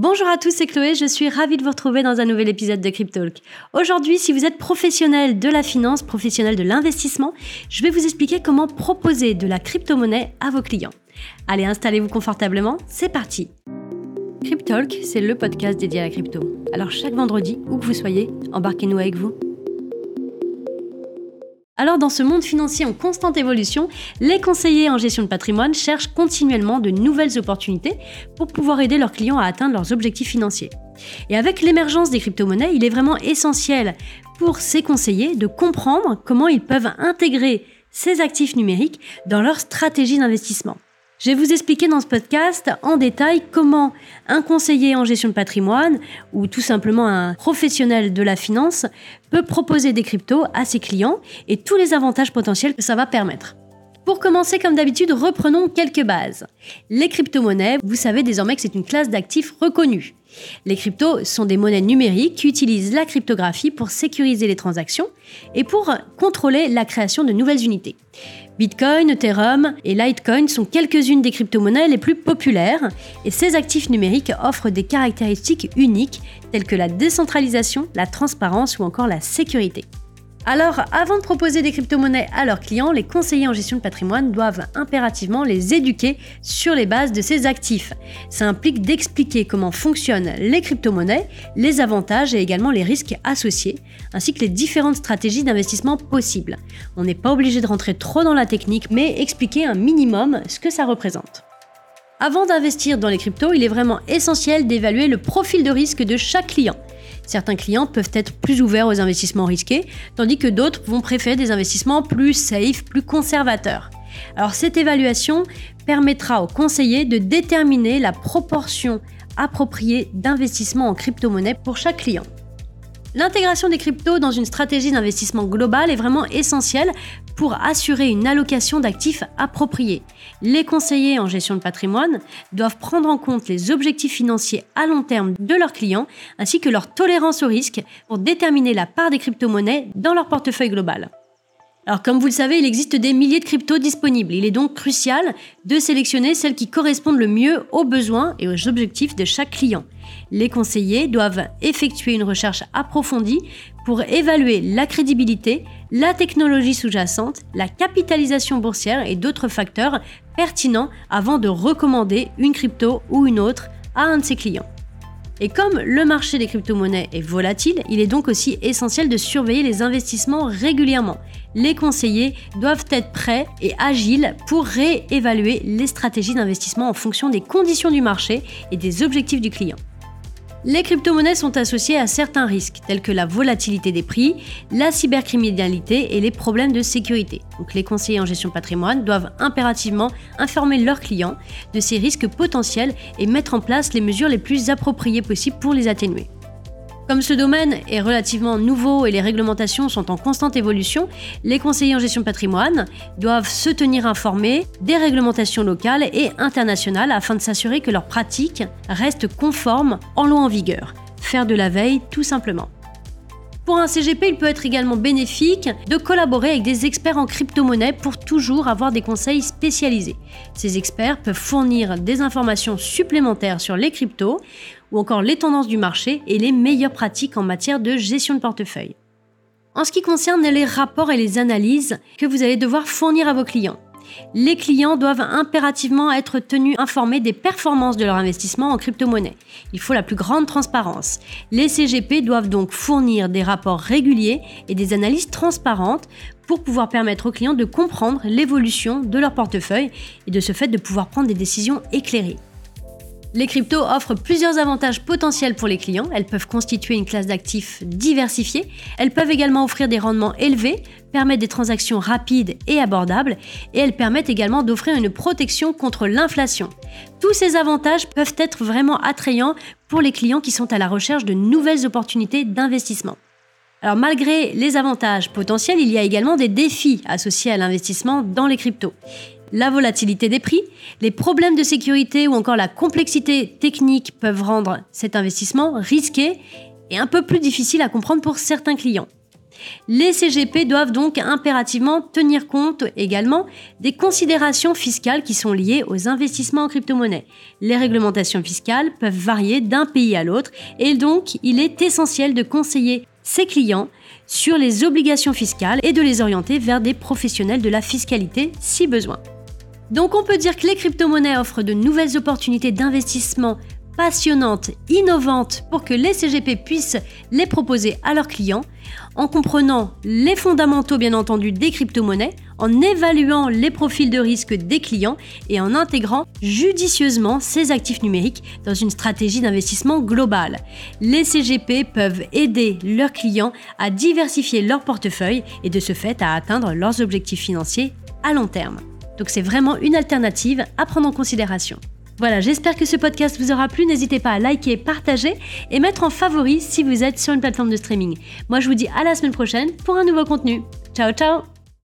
Bonjour à tous, c'est Chloé, je suis ravie de vous retrouver dans un nouvel épisode de Cryptalk. Aujourd'hui, si vous êtes professionnel de la finance, professionnel de l'investissement, je vais vous expliquer comment proposer de la crypto-monnaie à vos clients. Allez, installez-vous confortablement, c'est parti Cryptalk, c'est le podcast dédié à la crypto. Alors chaque vendredi, où que vous soyez, embarquez-nous avec vous. Alors dans ce monde financier en constante évolution, les conseillers en gestion de patrimoine cherchent continuellement de nouvelles opportunités pour pouvoir aider leurs clients à atteindre leurs objectifs financiers. Et avec l'émergence des crypto-monnaies, il est vraiment essentiel pour ces conseillers de comprendre comment ils peuvent intégrer ces actifs numériques dans leur stratégie d'investissement. Je vais vous expliquer dans ce podcast en détail comment un conseiller en gestion de patrimoine ou tout simplement un professionnel de la finance peut proposer des cryptos à ses clients et tous les avantages potentiels que ça va permettre. Pour commencer, comme d'habitude, reprenons quelques bases. Les crypto-monnaies, vous savez désormais que c'est une classe d'actifs reconnue. Les cryptos sont des monnaies numériques qui utilisent la cryptographie pour sécuriser les transactions et pour contrôler la création de nouvelles unités. Bitcoin, Ethereum et Litecoin sont quelques-unes des crypto-monnaies les plus populaires et ces actifs numériques offrent des caractéristiques uniques telles que la décentralisation, la transparence ou encore la sécurité. Alors, avant de proposer des crypto-monnaies à leurs clients, les conseillers en gestion de patrimoine doivent impérativement les éduquer sur les bases de ces actifs. Ça implique d'expliquer comment fonctionnent les crypto-monnaies, les avantages et également les risques associés, ainsi que les différentes stratégies d'investissement possibles. On n'est pas obligé de rentrer trop dans la technique, mais expliquer un minimum ce que ça représente. Avant d'investir dans les cryptos, il est vraiment essentiel d'évaluer le profil de risque de chaque client. Certains clients peuvent être plus ouverts aux investissements risqués, tandis que d'autres vont préférer des investissements plus safe, plus conservateurs. Alors cette évaluation permettra aux conseillers de déterminer la proportion appropriée d'investissement en crypto-monnaie pour chaque client. L'intégration des cryptos dans une stratégie d'investissement globale est vraiment essentielle pour assurer une allocation d'actifs appropriée. Les conseillers en gestion de patrimoine doivent prendre en compte les objectifs financiers à long terme de leurs clients ainsi que leur tolérance au risque pour déterminer la part des crypto-monnaies dans leur portefeuille global. Alors comme vous le savez, il existe des milliers de cryptos disponibles. Il est donc crucial de sélectionner celles qui correspondent le mieux aux besoins et aux objectifs de chaque client. Les conseillers doivent effectuer une recherche approfondie pour évaluer la crédibilité, la technologie sous-jacente, la capitalisation boursière et d'autres facteurs pertinents avant de recommander une crypto ou une autre à un de ses clients. Et comme le marché des crypto-monnaies est volatile, il est donc aussi essentiel de surveiller les investissements régulièrement. Les conseillers doivent être prêts et agiles pour réévaluer les stratégies d'investissement en fonction des conditions du marché et des objectifs du client. Les crypto-monnaies sont associées à certains risques, tels que la volatilité des prix, la cybercriminalité et les problèmes de sécurité. Donc les conseillers en gestion patrimoine doivent impérativement informer leurs clients de ces risques potentiels et mettre en place les mesures les plus appropriées possibles pour les atténuer. Comme ce domaine est relativement nouveau et les réglementations sont en constante évolution, les conseillers en gestion de patrimoine doivent se tenir informés des réglementations locales et internationales afin de s'assurer que leurs pratiques restent conformes en loi en vigueur. Faire de la veille tout simplement. Pour un CGP, il peut être également bénéfique de collaborer avec des experts en crypto-monnaie pour toujours avoir des conseils spécialisés. Ces experts peuvent fournir des informations supplémentaires sur les cryptos ou encore les tendances du marché et les meilleures pratiques en matière de gestion de portefeuille. En ce qui concerne les rapports et les analyses que vous allez devoir fournir à vos clients, les clients doivent impérativement être tenus informés des performances de leur investissement en crypto-monnaie. Il faut la plus grande transparence. Les CGP doivent donc fournir des rapports réguliers et des analyses transparentes pour pouvoir permettre aux clients de comprendre l'évolution de leur portefeuille et de ce fait de pouvoir prendre des décisions éclairées. Les cryptos offrent plusieurs avantages potentiels pour les clients. Elles peuvent constituer une classe d'actifs diversifiée. Elles peuvent également offrir des rendements élevés, permettre des transactions rapides et abordables. Et elles permettent également d'offrir une protection contre l'inflation. Tous ces avantages peuvent être vraiment attrayants pour les clients qui sont à la recherche de nouvelles opportunités d'investissement. Alors malgré les avantages potentiels, il y a également des défis associés à l'investissement dans les cryptos la volatilité des prix, les problèmes de sécurité ou encore la complexité technique peuvent rendre cet investissement risqué et un peu plus difficile à comprendre pour certains clients. Les CGP doivent donc impérativement tenir compte également des considérations fiscales qui sont liées aux investissements en crypto-monnaie. Les réglementations fiscales peuvent varier d'un pays à l'autre et donc il est essentiel de conseiller ses clients sur les obligations fiscales et de les orienter vers des professionnels de la fiscalité si besoin. Donc on peut dire que les crypto-monnaies offrent de nouvelles opportunités d'investissement passionnantes, innovantes pour que les CGP puissent les proposer à leurs clients, en comprenant les fondamentaux bien entendu des crypto-monnaies, en évaluant les profils de risque des clients et en intégrant judicieusement ces actifs numériques dans une stratégie d'investissement globale. Les CGP peuvent aider leurs clients à diversifier leur portefeuille et de ce fait à atteindre leurs objectifs financiers à long terme. Donc c'est vraiment une alternative à prendre en considération. Voilà, j'espère que ce podcast vous aura plu. N'hésitez pas à liker, partager et mettre en favori si vous êtes sur une plateforme de streaming. Moi, je vous dis à la semaine prochaine pour un nouveau contenu. Ciao, ciao